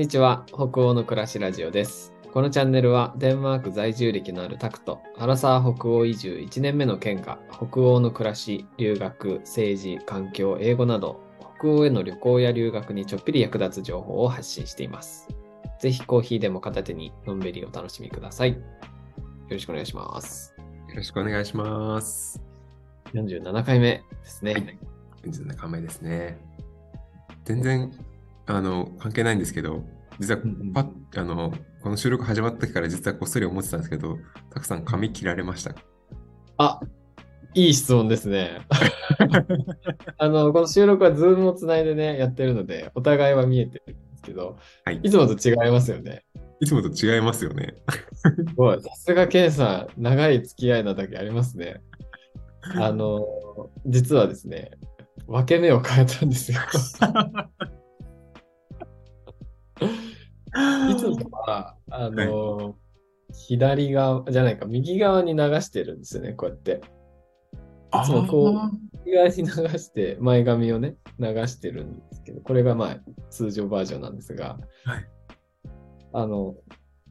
にちは。北欧の暮らしラジオです。このチャンネルはデンマーク在住歴のあるタクトアラサー北欧移住1年目の県が北欧の暮らし留学政治環境英語など北欧への旅行や留学にちょっぴり役立つ情報を発信しています。ぜひコーヒーでも片手にのんびりお楽しみください。よろしくお願いします。よろしくお願いします。47回目ですね、はい。47回目ですね。全然、あの、関係ないんですけど、実はうんうんパッ、あの、この収録始まった時から実はこっそり思ってたんですけど、たくさん髪切られました。あいい質問ですね。あの、この収録はズームをつないでね、やってるので、お互いは見えてるんですけど、はいいつもと違いますよね。いつもと違いますよね。すごい。さすがケンさん、長い付き合いなだけありますね。あの、実はですね、分け目を変えたんですよ。いつもは、あの、左側、じゃないか、右側に流してるんですよね、こうやって。いつもこう右側に流して、前髪をね、流してるんですけど、これがまあ、通常バージョンなんですが、はいあの、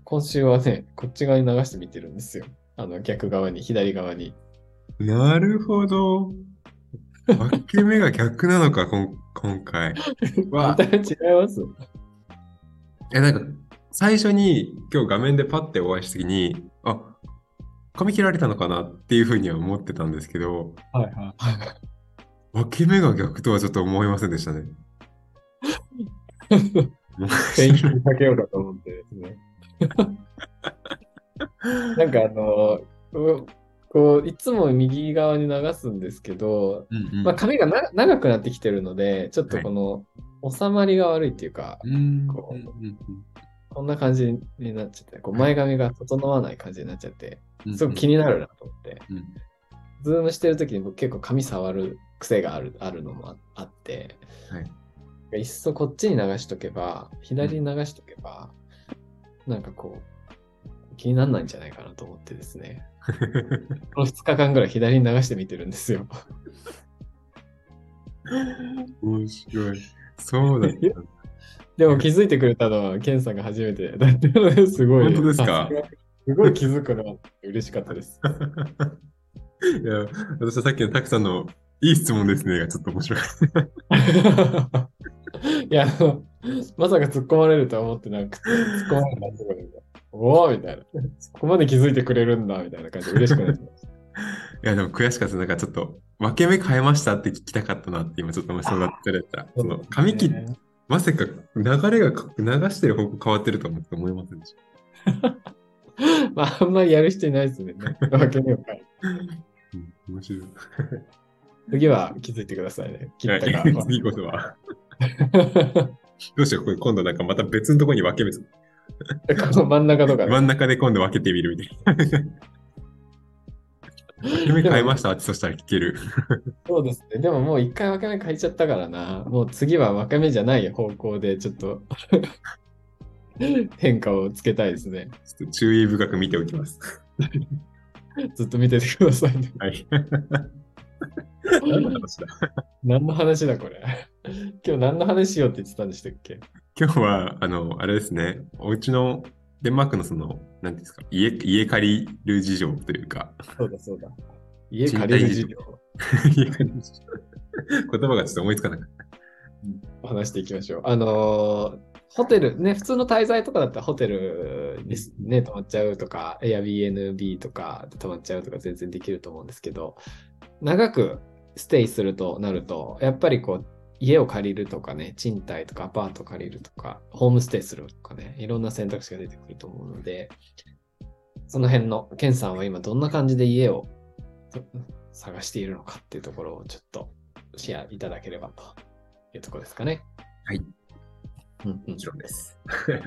今週はね、こっち側に流してみてるんですよ。あの、逆側に、左側に。なるほど。分け目が逆なのか、こん今回。わ見た目違います？え、なんか、最初に今日画面でパッてお会いした時に、あ、髪切られたのかなっていうふうには思ってたんですけど、はいはい。分け目が逆とはちょっと思いませんでしたね。ペイントにかけようかと思ってですね。なんかあの、うこう、いつも右側に流すんですけど、うんうんまあ、髪がな長くなってきてるので、ちょっとこの、収まりが悪いっていうか、うん。こううんな感じになっちゃって、こう前髪が整わない感じになっちゃって、うんすごく気になるなと思って、うん。ズームしてる時に僕結構髪触る癖があるあるのもああって、はい。いっそこっちに流しとけば、左に流しとけば、なんかこう、気にならないんじゃないかなと思ってですね、この2日間ぐらい左に流してみてるんですよ。面白い。そうだった。でも気づいてくれたのは、ケンさんが初めてだったので、すごい。本当ですか？すごい気づくのは嬉しかったです。いや、私はさっきのたくさんのいい質問ですねがちょっと面白かった。いや、まさか突っ込まれるとは思ってなくて、突っ込まれたところで、おおみたいな。そこまで気づいてくれるんだみたいな感じで嬉しくなってました。いや、でも悔しかった。なんかちょっと分け目変えましたって聞きたかったなって今ちょっとそうだったら、その髪切っねまさか流れがか流してる方向変わってると思って思いませんでした。まあ、あんまりやる人いないですね。わけには変えうん、面白い。次は気づいてくださいね。切ったか。はい次こそは。どうしよう、これ今度なんかまた別のところに分け目、真ん中とかね真ん中で今度分けてみるみたいな。分け目変えました？ってそしたら聞ける。そうですね。でももう一回分け目変えちゃったからな。もう次は分け目じゃない方向でちょっと 変化をつけたいですね。ちょっと注意深く見ておきます。ずっと見ててくださいね。はい。何の話だ？何の話だこれ？今日何の話しようって言ってたんでしたっけ？今日は、あの、あれですね、お家のデンマークのその、なんていうんですか、家、家借りる事情というか、そうだそうだ。家借りる事業家借りる事情。言葉がちょっと思いつかなかった。を話していきましょう。あのーホテル、ね、普通の滞在とかだったらホテルにね、泊まっちゃうとか、Airbnb とかで泊まっちゃうとか全然できると思うんですけど、長くステイするとなると、やっぱりこう、家を借りるとかね、賃貸とかアパート借りるとか、ホームステイするとかね、いろんな選択肢が出てくると思うので、その辺の、ケンさんは今どんな感じで家を探しているのかっていうところをちょっとシェアいただければというところですかね。はい。うんうんもちろんです。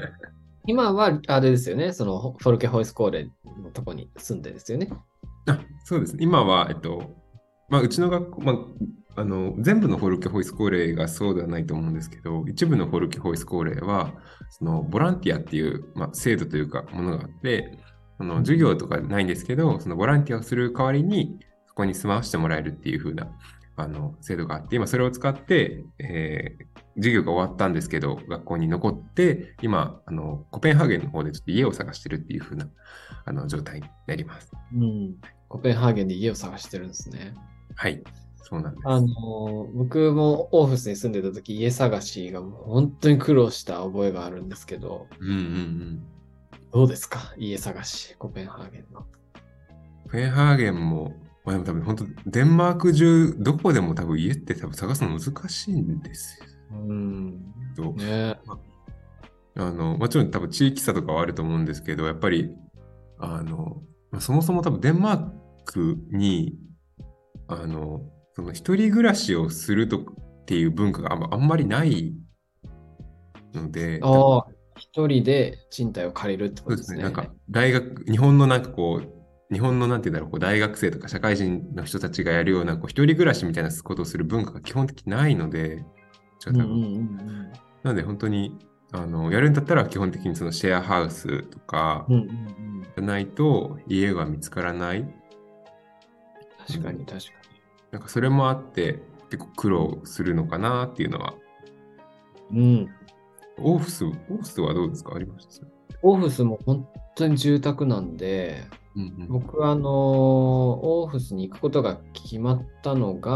今は、あれですよね、そのフォルケホイスコーレのとこに住んでですよね。あそうですね。今は、えっと、まあ、うちの学校、まあ、あの、全部のフォルケホイスコーレがそうではないと思うんですけど、一部のフォルケホイスコーレは、その、ボランティアっていう、まあ、制度というか、ものがあって、その、授業とかないんですけど、その、ボランティアをする代わりに、そこに住まわしてもらえるっていう風な、あの制度があって、今それを使って、えー授業が終わったんですけど、学校に残って、今、あのコペンハーゲンの方でちょっと家を探してるっていう風なあの状態になります。うん。コペンハーゲンで家を探してるんですね。はい、そうなんです。あの、僕もオーフスに住んでた時、家探しがもう本当に苦労した覚えがあるんですけど、うんうんうん。どうですか？家探し、コペンハーゲンの。コペンハーゲンも、まあ、でも多分本当、デンマーク中、どこでも多分家って多分探すの難しいんですうん。よ。ねあの、もちろん多分地域差とかはあると思うんですけど、やっぱり、あの、まあ、そもそも多分デンマークに、あの、その一人暮らしをするとっていう文化があんまあんまりないので、ああ、一人で賃貸を借りるってこ。とですすね。なんか、大学、日本のなんかこう、日本のなんて言うんだろう、こう大学生とか社会人の人たちがやるような、こう、一人暮らしみたいなことをする文化が基本的にないので、ちょっと多分うんうんうんうん。なので本当に、あの、やるんだったら基本的にそのシェアハウスとか。じゃないと家が見つからない。確かに確かなんかそれもあって、結構苦労するのかなっていうのは。に。うん。オーフス、オーフスはどうですか？ありました？オフィスも本当に住宅なんで、うんうん。僕はあの、オフィスに行くことが決まったのが、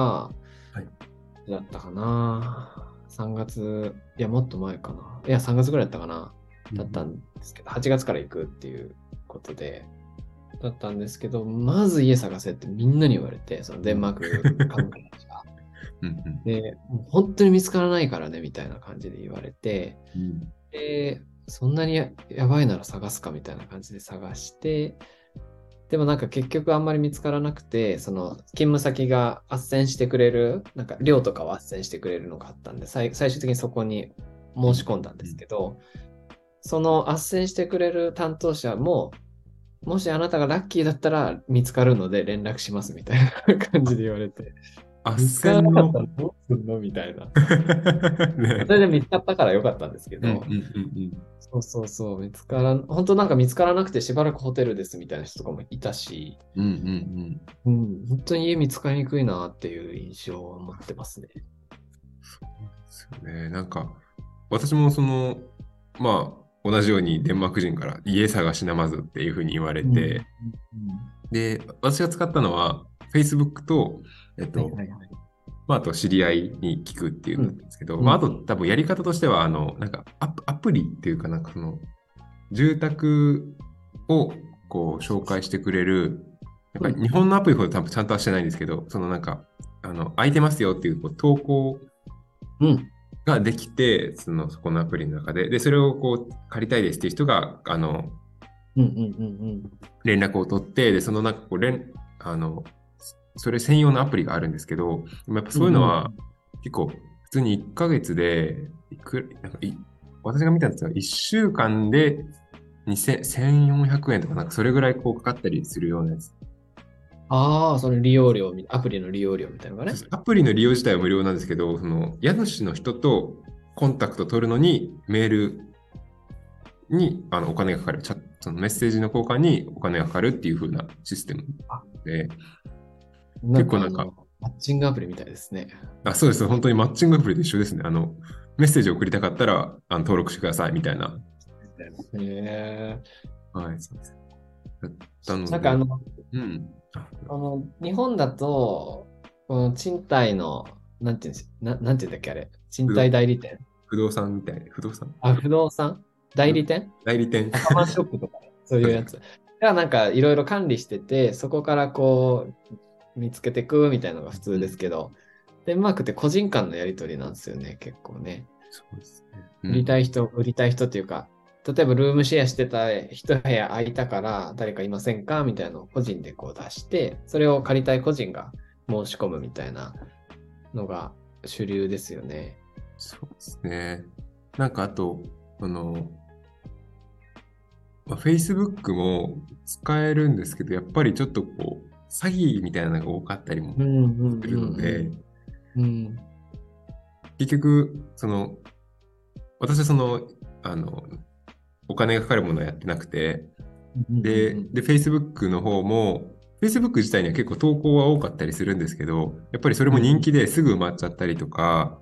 はいだったかな。3月、いや、もっと前かな。いや、3月ぐらいだったかな。だったんですけど、8月から行くっていうことで、だったんですけど、まず家探せってみんなに言われて、そのデンマーク関係者が。うんうんで、もう本当に見つからないからね、みたいな感じで言われて、うんで、そんなにややばいなら探すかみたいな感じで探して、でもなんか結局あんまり見つからなくて、その勤務先が斡旋してくれる、なんか寮とかを斡旋してくれるのがあったんで、最最終的にそこに申し込んだんですけど、その斡旋してくれる担当者も、もしあなたがラッキーだったら見つかるので連絡しますみたいな感じで言われて、あっ見つからなかったらどうすんの？みたいな。ねそれで見つかったからよかったんですけど、うんうんうんそうそうそう、見つからん、本当なんか見つからなくてしばらくホテルですみたいな人とかもいたし、うんうんうん。うん、本当に家見つかりにくいなっていう印象を持ってますね。ですよね。なんか、私もその、まあ、同じようにデンマーク人から家探しなまずっていうふうに言われて、で、私が使ったのは、Facebook と、えっと、はいはいはい。まあ、あと知り合いに聞くっていうん。ですけど、うん。まあ、あと多分やり方としては、あの、なんかアプアプリっていうかなんかその、住宅をこう紹介してくれる、なんか日本のアプリほど多分ちゃんとはしてないんですけど、そのなんか、あの、空いてますよっていうこう投稿うん。ができて、その、そこのアプリの中で、で、それをこう借りたいですっていう人が、あの、うんうんうん連絡を取って、で、そのなんかこう、連、あの、それ専用のアプリがあるんですけど、やっぱそういうのは結構普通に1ヶ月でいくなんかい私が見たんですが、1週間で2000 1400円とかなんかそれぐらいこうかかったりするようなやつ。ああ、その利用料み、アプリの利用料みたいなのがね。アプリの利用自体は無料なんですけど、その家主の人とコンタクト取るのにメールにあのお金がかかる、チャットそのメッセージの交換にお金がかかるっていう風なシステムで、結構なんかマッチングアプリみたいですね。あそうです、本当にマッチングアプリと一緒ですね。あのメッセージを送りたかったらあの登録してくださいみたいな。へえ。はい、そうです。だったのでなんかあの、うん。ああの日本だと、この賃貸の、なんていうんですななんていうんだっけあれ、賃貸代理店。不動産みたいな、不動産？あ、不動産？代理店？代理店。カマンショップとか、そういうやつ。がなんかいろいろ管理してて、そこからこう見つけていくみたいなのが普通ですけど、デンマークって個人間のやり取りなんですよね、結構ね。そうですね。売りたい人、売りたい人っていうか、例えばルームシェアしてた一部屋空いたから誰かいませんかみたいなのを個人でこう出して、それを借りたい個人が申し込むみたいなのが主流ですよね。そうですね。なんかあと、あの、まあ、Facebook も使えるんですけど、やっぱりちょっとこう、詐欺みたいなのが多かったりもんうんするので、うん。結局、その、私はその、あの、お金がかかるものはやってなくて、で、で、Facebook の方も、Facebook 自体には結構投稿は多かったりするんですけど、やっぱりそれも人気ですぐ埋まっちゃったりとか、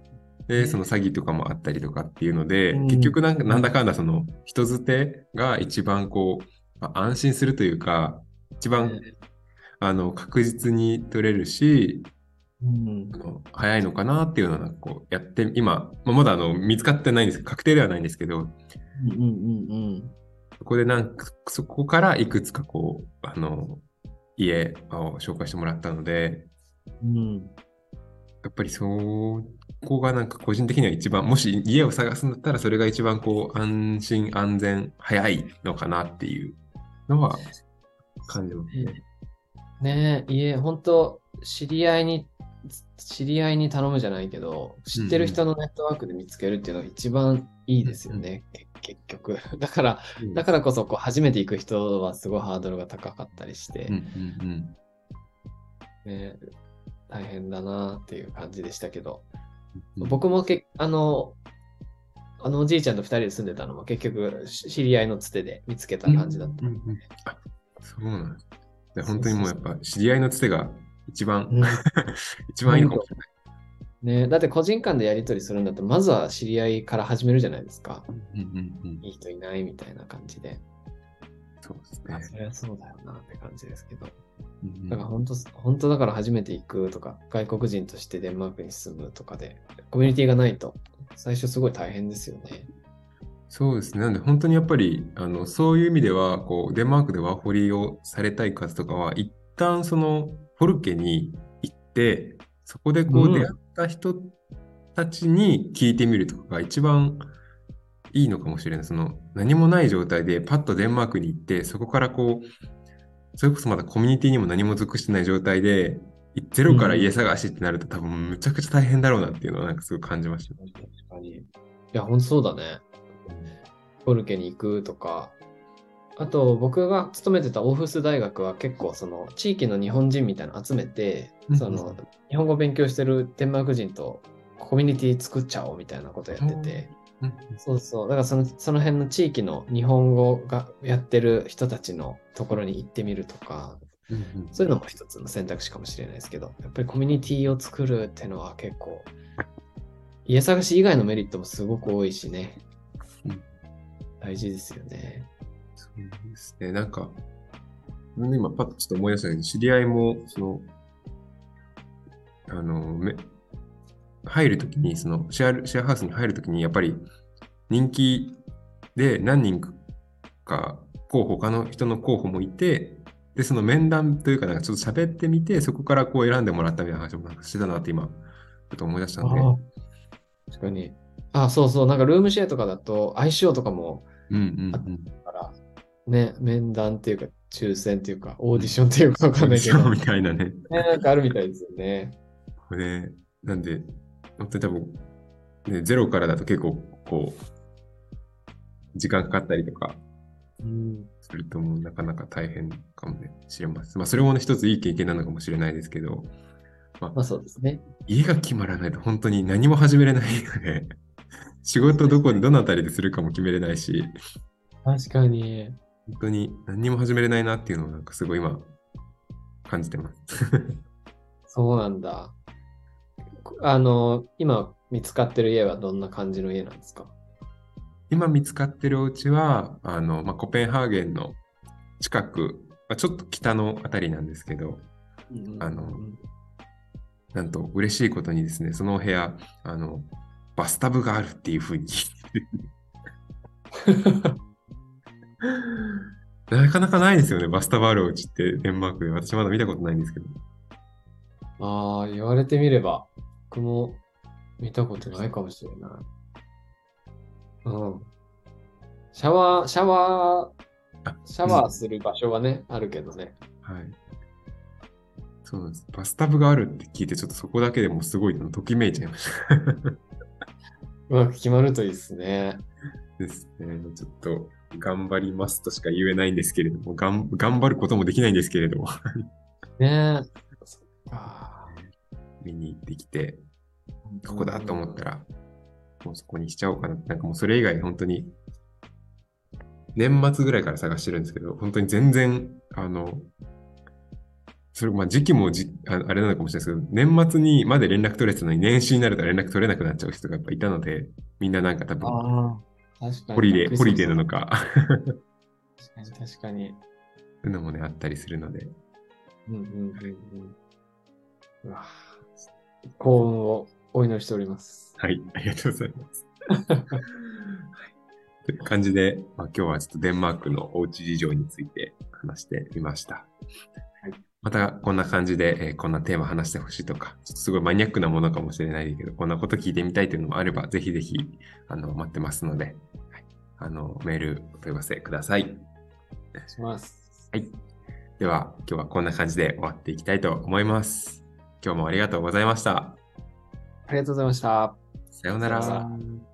で、その詐欺とかもあったりとかっていうので、うん。結局なんかなんだかんだその人づてが一番こう、まあ安心するというか、一番あの確実に取れるし、うん。あの早いのかなっていうのはこうやって、今、まあまだあの見つかってないんです確定ではないんですけど、うんうんうんそこでなんか、そこからいくつかこう、あの、家を紹介してもらったので、うんうんやっぱりそこがなんか個人的には一番、もし家を探すんだったらそれが一番こう安心安全早いのかなっていうのは感じますね。ねえ、家、本当知り合いに、知り合いに頼むじゃないけど、知ってる人のネットワークで見つけるっていうのが一番いいですよね、け結局。だから、だからこそこう初めて行く人はすごいハードルが高かったりして、うんうんね、大変だなっていう感じでしたけど、うん、僕もけあの、あのおじいちゃんと二人で住んでたのも結局し知り合いのつてで見つけた感じだった。うんうんうん。あそうなんで本当にもうやっぱ知り合いのつてが一番、うん。一番いいのかもしれない。ね、だって個人間でやり取りするんだったら、まずは知り合いから始めるじゃないですか。うんうんうんいい人いないみたいな感じで。そうですあね。そりゃそうだよなって感じですけど。うんだから本当、本当だから初めて行くとか、外国人としてデンマークに住むとかで、コミュニティがないと、最初すごい大変ですよね。そうですね。なんで本当にやっぱりあのそういう意味ではこうデンマークでワーホリをされたい方とかは一旦そのフォルケに行ってそこでこうんう出会った人たちに聞いてみるとかが一番いいのかもしれない。その何もない状態でパッとデンマークに行ってそこからこうそれこそまだコミュニティにも何も属してない状態でゼロから家探しってなると多分むちゃくちゃ大変だろうなっていうのはなんかすごい感じました。確かに。いや、本当そうだね。フォルケに行くとか、あと僕が勤めてたオーフス大学は結構その地域の日本人みたいなの集めて、うん。その日本語勉強してるデンマーク人とコミュニティ作っちゃおうみたいなことやってて、うん。そうそう、だからそのその辺の地域の日本語がやってる人たちのところに行ってみるとか、そういうのも一つの選択肢かもしれないですけど、やっぱりコミュニティを作るっていうのは結構、家探し以外のメリットもすごく多いしね。うん。大事ですよね。ですね。なんか、今パッとちょっと思い出したけど、知り合いも、その、あの、め入るときに、そのシェア、シェアハウスに入るときに、やっぱり人気で何人か候補、他の人の候補もいて、で、その面談というか、なんかちょっと喋ってみて、そこからこう選んでもらったみたいな話もなんかしてたなって今、ちょっと思い出したんで。確かに。あ、そうそう、なんかルームシェアとかだと相性とかもうんうんうん。ね、面談っていうか、抽選っていうか、オーディションっていうかわかんないけど、ね、みたいなね。なんかあるみたいですよね。これ、なんで、本当に多分、ね、ゼロからだと結構、こう、時間かかったりとかうん。するともうなかなか大変かもしれません。まあ、それもね、一ついい経験なのかもしれないですけど、まあそうですね。家が決まらないと本当に何も始めれないので、仕事どこで、どのあたりでするかも決めれないし、確かに。本当に何にも始めれないなっていうのをなんかすごい今、感じてます。そうなんだ。あの、今見つかってる家はどんな感じの家なんですか？今見つかってるお家は、あの、まあ、コペンハーゲンの近く、まあ、ちょっと北のあたりなんですけど、あのうんなんと嬉しいことにですね、そのお部屋、あの、バスタブがあるっていうふうに聞いてる なかなかないですよね、バスタブあるお家ってデンマークで。私まだ見たことないんですけど。ああ、言われてみれば、僕も見たことないかもしれない。うん。シャワー、シャワあー、シャワーする場所はね、あるけどね。はい。そうなんです。バスタブがあるって聞いて、ちょっとそこだけでもすごいときめいちゃいました。うまく決まるといいですね。ですね。ちょっと頑張りますとしか言えないんですけれども、がん頑張ることもできないんですけれども、ねえ。見に行ってきて、ここだと思ったら、もうそこにしちゃおうかな。なんかもうそれ以外本当に、年末ぐらいから探してるんですけど、本当に全然、あの、それ、まあ時期もじああれなのかもしれないですけど、年末にまで連絡取れてたのに年始になると連絡取れなくなっちゃう人がやっぱいたので、みんななんか多分、確かに。ホリデー、ホリデーなのか。か、確かに、確かに。そういうのもね、あったりするので、うんうんうんうん。うわ幸運をお祈りしております。はい、ありがとうございます。はいという感じで、まあ、今日はちょっとデンマークのおうち事情について話してみました。はいまたこんな感じで、えーこんなテーマ話してほしいとか、ちょっとすごいマニアックなものかもしれないけど、こんなこと聞いてみたいというのもあれば、ぜひぜひあの待ってますので、はい、あのメールお問い合わせください。お願いします。はい。では、今日はこんな感じで終わっていきたいと思います。今日もありがとうございました。ありがとうございました。さようなら。さようなら